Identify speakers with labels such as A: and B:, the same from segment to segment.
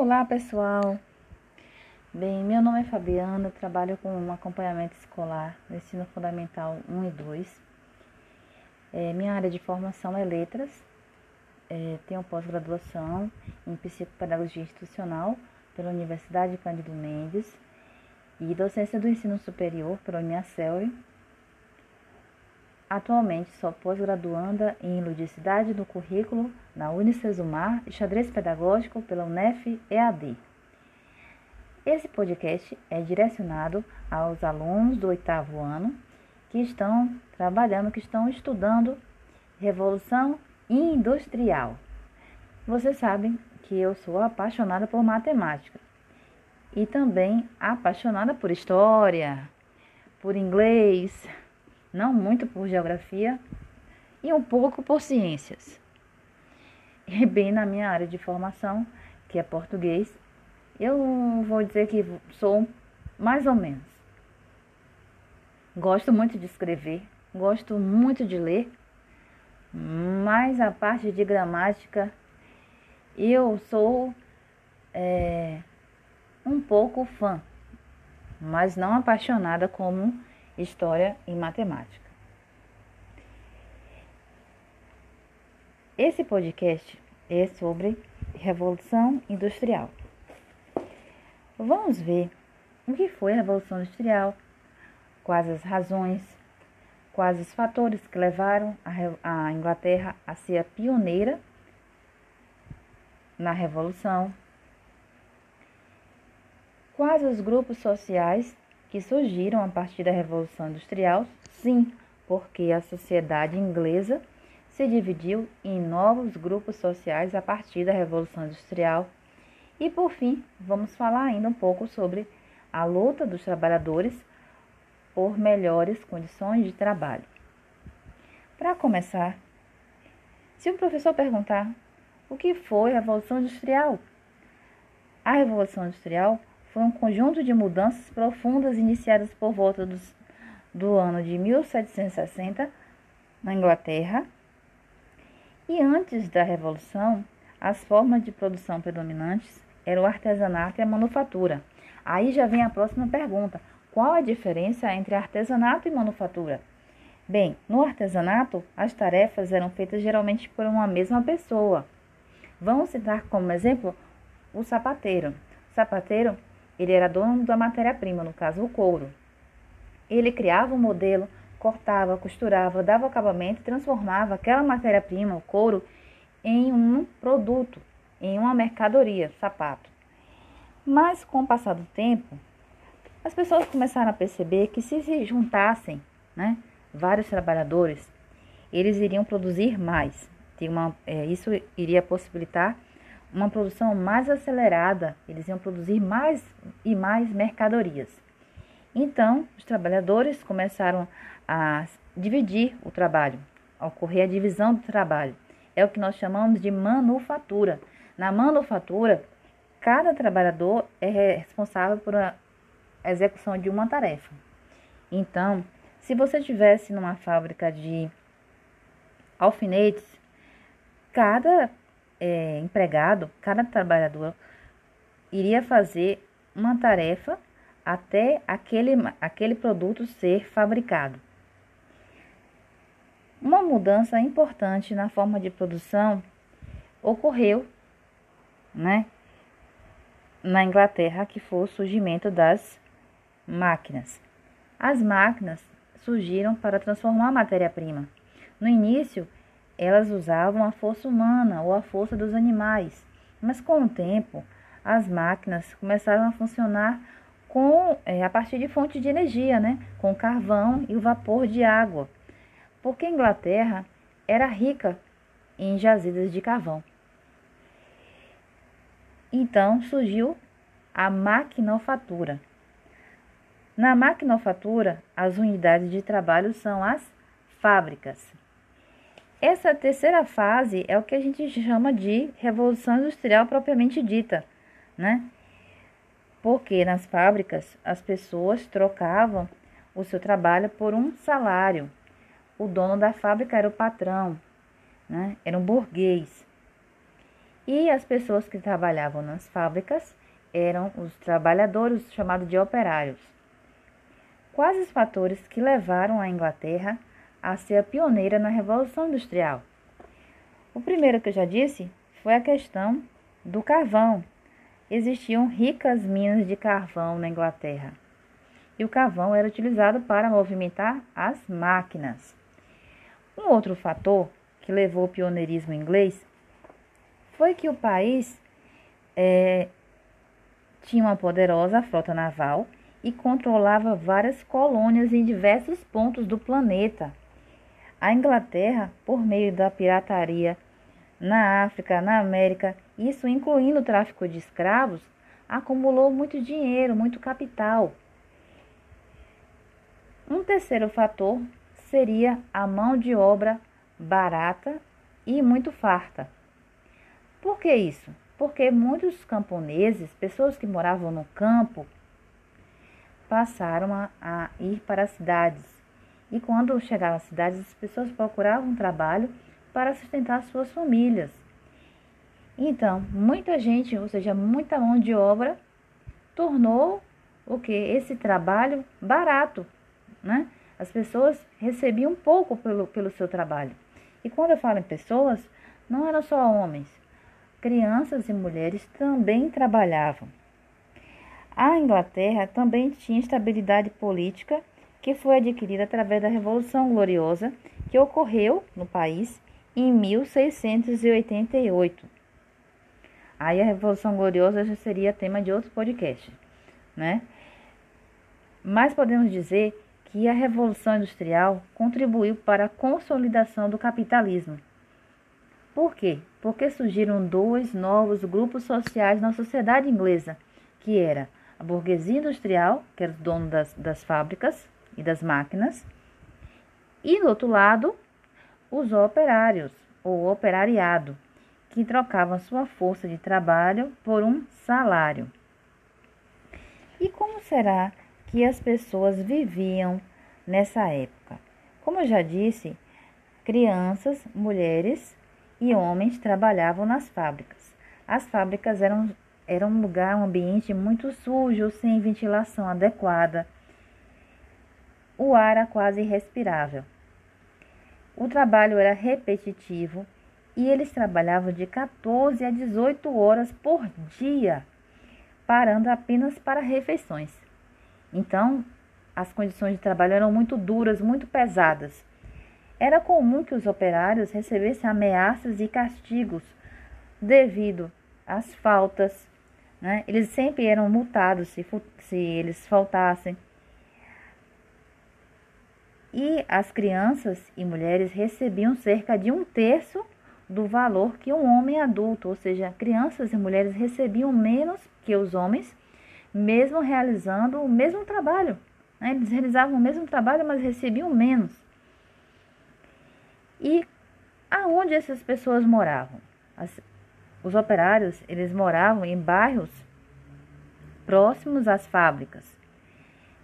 A: Olá pessoal! Bem, meu nome é Fabiana, trabalho com um acompanhamento escolar no ensino fundamental 1 e 2. É, minha área de formação é letras, é, tenho pós-graduação em psicopedagogia institucional pela Universidade Cândido Mendes e docência do ensino superior pela Uniacel. Atualmente sou pós-graduanda em ludicidade do currículo na Unicesumar e xadrez pedagógico pela UNEF EAD. Esse podcast é direcionado aos alunos do oitavo ano que estão trabalhando, que estão estudando Revolução Industrial. Vocês sabem que eu sou apaixonada por matemática e também apaixonada por história, por inglês, não muito por geografia e um pouco por ciências. E bem na minha área de formação, que é português, eu vou dizer que sou mais ou menos. Gosto muito de escrever, gosto muito de ler, mas a parte de gramática eu sou é, um pouco fã, mas não apaixonada como História e Matemática. Esse podcast é sobre Revolução Industrial. Vamos ver o que foi a Revolução Industrial, quais as razões, quais os fatores que levaram a Inglaterra a ser a pioneira na Revolução, quais os grupos sociais que surgiram a partir da Revolução Industrial? Sim, porque a sociedade inglesa se dividiu em novos grupos sociais a partir da Revolução Industrial. E por fim, vamos falar ainda um pouco sobre a luta dos trabalhadores por melhores condições de trabalho. Para começar, se o professor perguntar o que foi a Revolução Industrial, a Revolução Industrial foi um conjunto de mudanças profundas iniciadas por volta dos, do ano de 1760 na Inglaterra. E antes da Revolução, as formas de produção predominantes eram o artesanato e a manufatura. Aí já vem a próxima pergunta: qual a diferença entre artesanato e manufatura? Bem, no artesanato, as tarefas eram feitas geralmente por uma mesma pessoa. Vamos citar como exemplo o sapateiro. O sapateiro ele era dono da matéria-prima, no caso o couro. Ele criava um modelo, cortava, costurava, dava acabamento e transformava aquela matéria-prima, o couro, em um produto, em uma mercadoria, sapato. Mas com o passar do tempo, as pessoas começaram a perceber que se se juntassem, né, vários trabalhadores, eles iriam produzir mais. Uma, é, isso iria possibilitar uma produção mais acelerada, eles iam produzir mais e mais mercadorias. Então, os trabalhadores começaram a dividir o trabalho, ocorrer a divisão do trabalho. É o que nós chamamos de manufatura. Na manufatura, cada trabalhador é responsável por a execução de uma tarefa. Então, se você estivesse numa fábrica de alfinetes, cada é, empregado, cada trabalhador iria fazer uma tarefa até aquele, aquele produto ser fabricado. Uma mudança importante na forma de produção ocorreu né, na Inglaterra, que foi o surgimento das máquinas. As máquinas surgiram para transformar a matéria-prima. No início, elas usavam a força humana ou a força dos animais, mas com o tempo as máquinas começaram a funcionar com é, a partir de fontes de energia, né? com carvão e o vapor de água, porque a Inglaterra era rica em jazidas de carvão. Então surgiu a maquinofatura. Na maquinofatura, as unidades de trabalho são as fábricas. Essa terceira fase é o que a gente chama de revolução industrial propriamente dita, né? Porque nas fábricas as pessoas trocavam o seu trabalho por um salário. O dono da fábrica era o patrão, né? Era um burguês. E as pessoas que trabalhavam nas fábricas eram os trabalhadores chamados de operários. Quais os fatores que levaram a Inglaterra a ser a pioneira na Revolução Industrial? O primeiro que eu já disse foi a questão do carvão. Existiam ricas minas de carvão na Inglaterra. E o carvão era utilizado para movimentar as máquinas. Um outro fator que levou o pioneirismo inglês foi que o país é, tinha uma poderosa frota naval e controlava várias colônias em diversos pontos do planeta. A Inglaterra, por meio da pirataria na África, na América, isso incluindo o tráfico de escravos, acumulou muito dinheiro, muito capital. Um terceiro fator seria a mão de obra barata e muito farta. Por que isso? Porque muitos camponeses, pessoas que moravam no campo, passaram a, a ir para as cidades. E quando chegaram às cidades, as pessoas procuravam trabalho para sustentar suas famílias. Então, muita gente, ou seja, muita mão de obra, tornou o que esse trabalho barato, né? As pessoas recebiam pouco pelo, pelo seu trabalho. E quando eu falo em pessoas, não eram só homens, crianças e mulheres também trabalhavam. A Inglaterra também tinha estabilidade política que foi adquirida através da Revolução Gloriosa que ocorreu no país em 1688. Aí a Revolução Gloriosa já seria tema de outro podcast, né? Mas podemos dizer que a Revolução Industrial contribuiu para a consolidação do capitalismo. Por quê? Porque surgiram dois novos grupos sociais na sociedade inglesa, que era a burguesia industrial, que era o dono das, das fábricas e das máquinas, e do outro lado, os operários, ou operariado, que trocavam sua força de trabalho por um salário. E como será que as pessoas viviam nessa época? Como eu já disse, crianças, mulheres e homens trabalhavam nas fábricas. As fábricas eram, eram um lugar, um ambiente muito sujo, sem ventilação adequada. O ar era quase irrespirável. O trabalho era repetitivo e eles trabalhavam de 14 a 18 horas por dia, parando apenas para refeições. Então, as condições de trabalho eram muito duras, muito pesadas. Era comum que os operários recebessem ameaças e castigos devido às faltas. Né? Eles sempre eram multados se, se eles faltassem. E as crianças e mulheres recebiam cerca de um terço do valor que um homem adulto, ou seja, crianças e mulheres recebiam menos que os homens, mesmo realizando o mesmo trabalho. Né? Eles realizavam o mesmo trabalho, mas recebiam menos. E aonde essas pessoas moravam? As, os operários, eles moravam em bairros próximos às fábricas.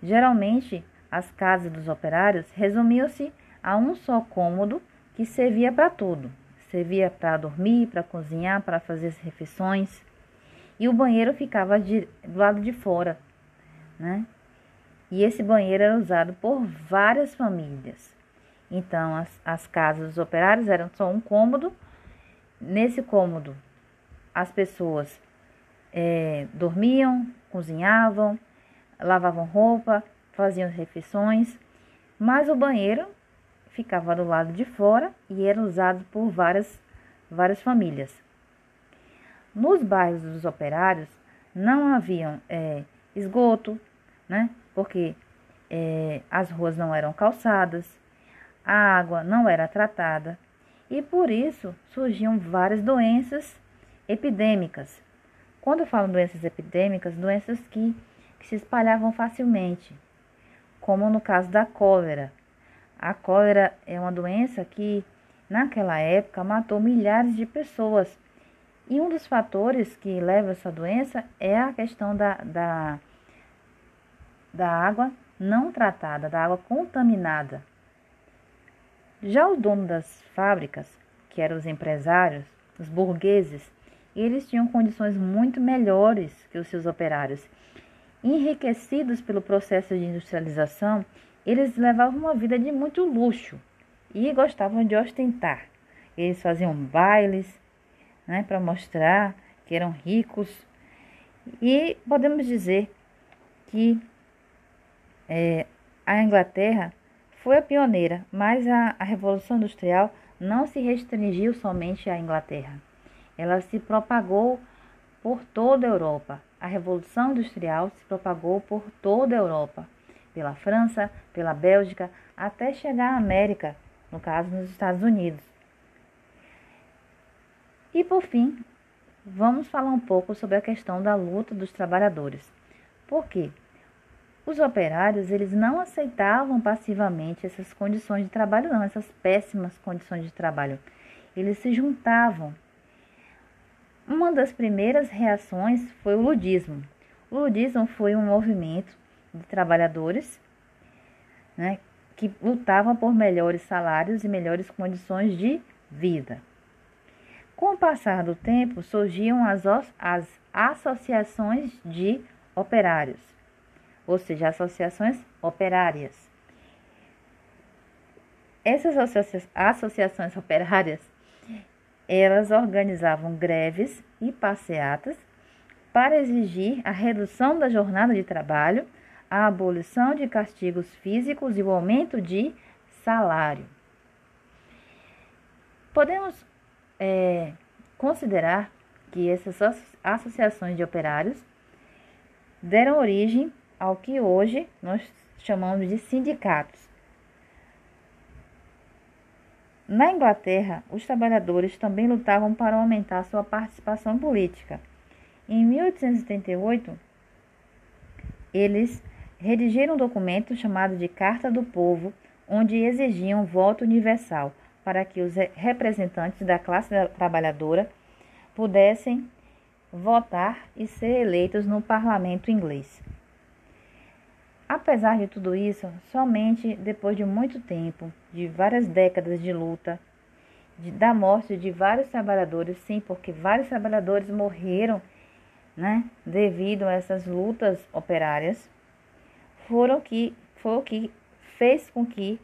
A: Geralmente, as casas dos operários resumiam-se a um só cômodo que servia para tudo. Servia para dormir, para cozinhar, para fazer as refeições. E o banheiro ficava de, do lado de fora, né? E esse banheiro era usado por várias famílias. Então, as, as casas dos operários eram só um cômodo. Nesse cômodo, as pessoas é, dormiam, cozinhavam, lavavam roupa, faziam refeições, mas o banheiro ficava do lado de fora e era usado por várias, várias famílias. Nos bairros dos operários não haviam é, esgoto, né? porque é, as ruas não eram calçadas, a água não era tratada e por isso surgiam várias doenças epidêmicas. Quando eu falo doenças epidêmicas, doenças que, que se espalhavam facilmente, como no caso da cólera, a cólera é uma doença que, naquela época, matou milhares de pessoas. E um dos fatores que leva essa doença é a questão da, da, da água não tratada, da água contaminada. Já os donos das fábricas, que eram os empresários, os burgueses, eles tinham condições muito melhores que os seus operários. Enriquecidos pelo processo de industrialização, eles levavam uma vida de muito luxo e gostavam de ostentar. Eles faziam bailes né, para mostrar que eram ricos. E podemos dizer que é, a Inglaterra foi a pioneira, mas a, a Revolução Industrial não se restringiu somente à Inglaterra. Ela se propagou por toda a Europa. A Revolução Industrial se propagou por toda a Europa, pela França, pela Bélgica, até chegar à América, no caso nos Estados Unidos. E por fim, vamos falar um pouco sobre a questão da luta dos trabalhadores. Por quê? Os operários, eles não aceitavam passivamente essas condições de trabalho, não, essas péssimas condições de trabalho. Eles se juntavam. Uma das primeiras reações foi o ludismo. O ludismo foi um movimento de trabalhadores né, que lutavam por melhores salários e melhores condições de vida. Com o passar do tempo, surgiam as, as associações de operários ou seja, associações operárias. Essas associações operárias, elas organizavam greves e passeatas para exigir a redução da jornada de trabalho, a abolição de castigos físicos e o aumento de salário. Podemos é, considerar que essas associações de operários deram origem ao que hoje nós chamamos de sindicatos. Na Inglaterra, os trabalhadores também lutavam para aumentar sua participação política. Em 1878, eles redigiram um documento chamado de Carta do Povo, onde exigiam voto universal para que os representantes da classe trabalhadora pudessem votar e ser eleitos no parlamento inglês. Apesar de tudo isso, somente depois de muito tempo, de várias décadas de luta, de, da morte de vários trabalhadores, sim, porque vários trabalhadores morreram né, devido a essas lutas operárias, foram que, foi o que fez com que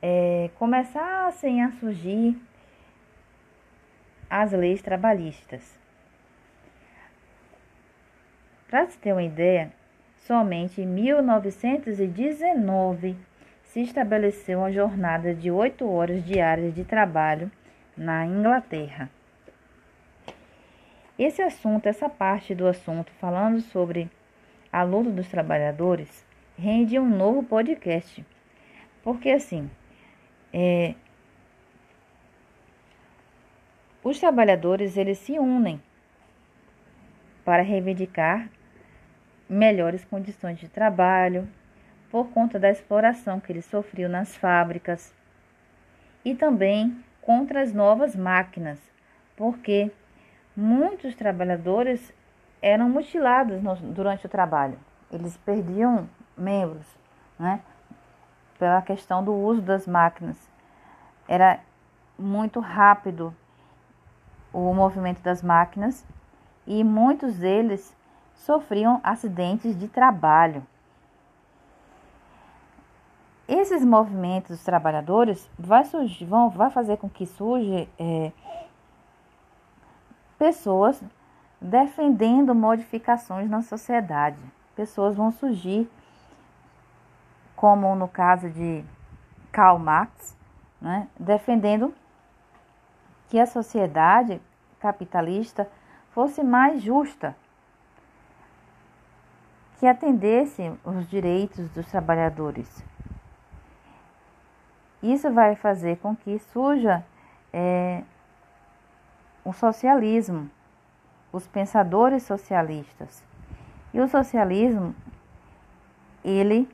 A: é, começassem a surgir as leis trabalhistas. Para se ter uma ideia, Somente em 1919 se estabeleceu uma jornada de oito horas diárias de trabalho na Inglaterra. Esse assunto, essa parte do assunto, falando sobre a luta dos trabalhadores, rende um novo podcast. Porque assim, é, os trabalhadores eles se unem para reivindicar melhores condições de trabalho, por conta da exploração que ele sofreu nas fábricas, e também contra as novas máquinas, porque muitos trabalhadores eram mutilados no, durante o trabalho, eles perdiam membros, né? Pela questão do uso das máquinas. Era muito rápido o movimento das máquinas e muitos deles sofriam acidentes de trabalho. Esses movimentos dos trabalhadores vai, surgir, vão, vai fazer com que surjam é, pessoas defendendo modificações na sociedade. Pessoas vão surgir, como no caso de Karl Marx, né, defendendo que a sociedade capitalista fosse mais justa que atendessem os direitos dos trabalhadores. Isso vai fazer com que surja é, o socialismo, os pensadores socialistas. E o socialismo, ele,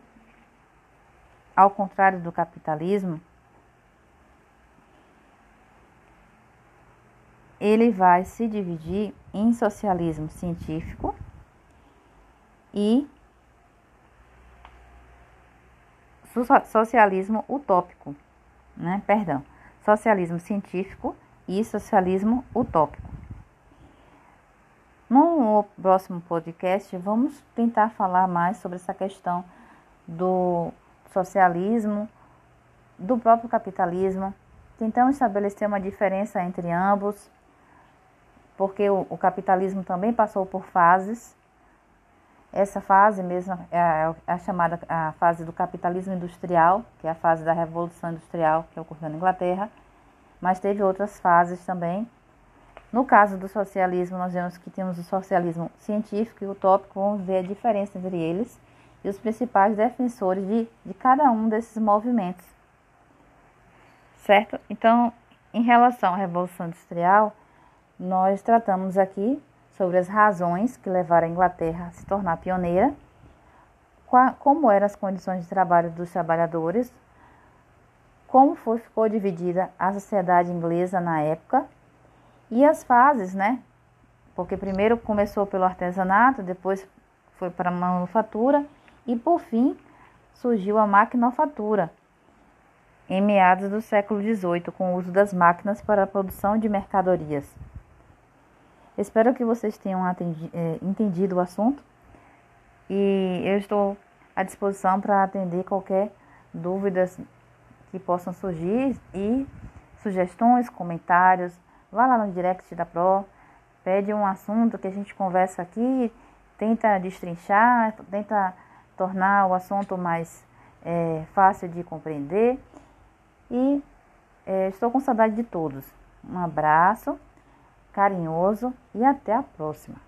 A: ao contrário do capitalismo, ele vai se dividir em socialismo científico e socialismo utópico, né? Perdão, socialismo científico e socialismo utópico. No próximo podcast, vamos tentar falar mais sobre essa questão do socialismo, do próprio capitalismo, tentando estabelecer uma diferença entre ambos, porque o, o capitalismo também passou por fases. Essa fase mesmo é a, é a, chamada a fase do capitalismo industrial, que é a fase da revolução industrial que ocorreu na Inglaterra, mas teve outras fases também no caso do socialismo, nós vemos que temos o socialismo científico e utópico, vamos ver a diferença entre eles e os principais defensores de, de cada um desses movimentos. Certo? Então, em relação à Revolução Industrial, nós tratamos aqui sobre as razões que levaram a Inglaterra a se tornar pioneira, como eram as condições de trabalho dos trabalhadores, como foi, ficou dividida a sociedade inglesa na época e as fases, né? Porque primeiro começou pelo artesanato, depois foi para a manufatura e por fim surgiu a maquinofatura em meados do século XVIII, com o uso das máquinas para a produção de mercadorias. Espero que vocês tenham atendi, é, entendido o assunto e eu estou à disposição para atender qualquer dúvidas que possam surgir e sugestões, comentários, Vá lá no direct da Pro, pede um assunto que a gente conversa aqui, tenta destrinchar, tenta tornar o assunto mais é, fácil de compreender. E é, estou com saudade de todos. Um abraço carinhoso e até a próxima.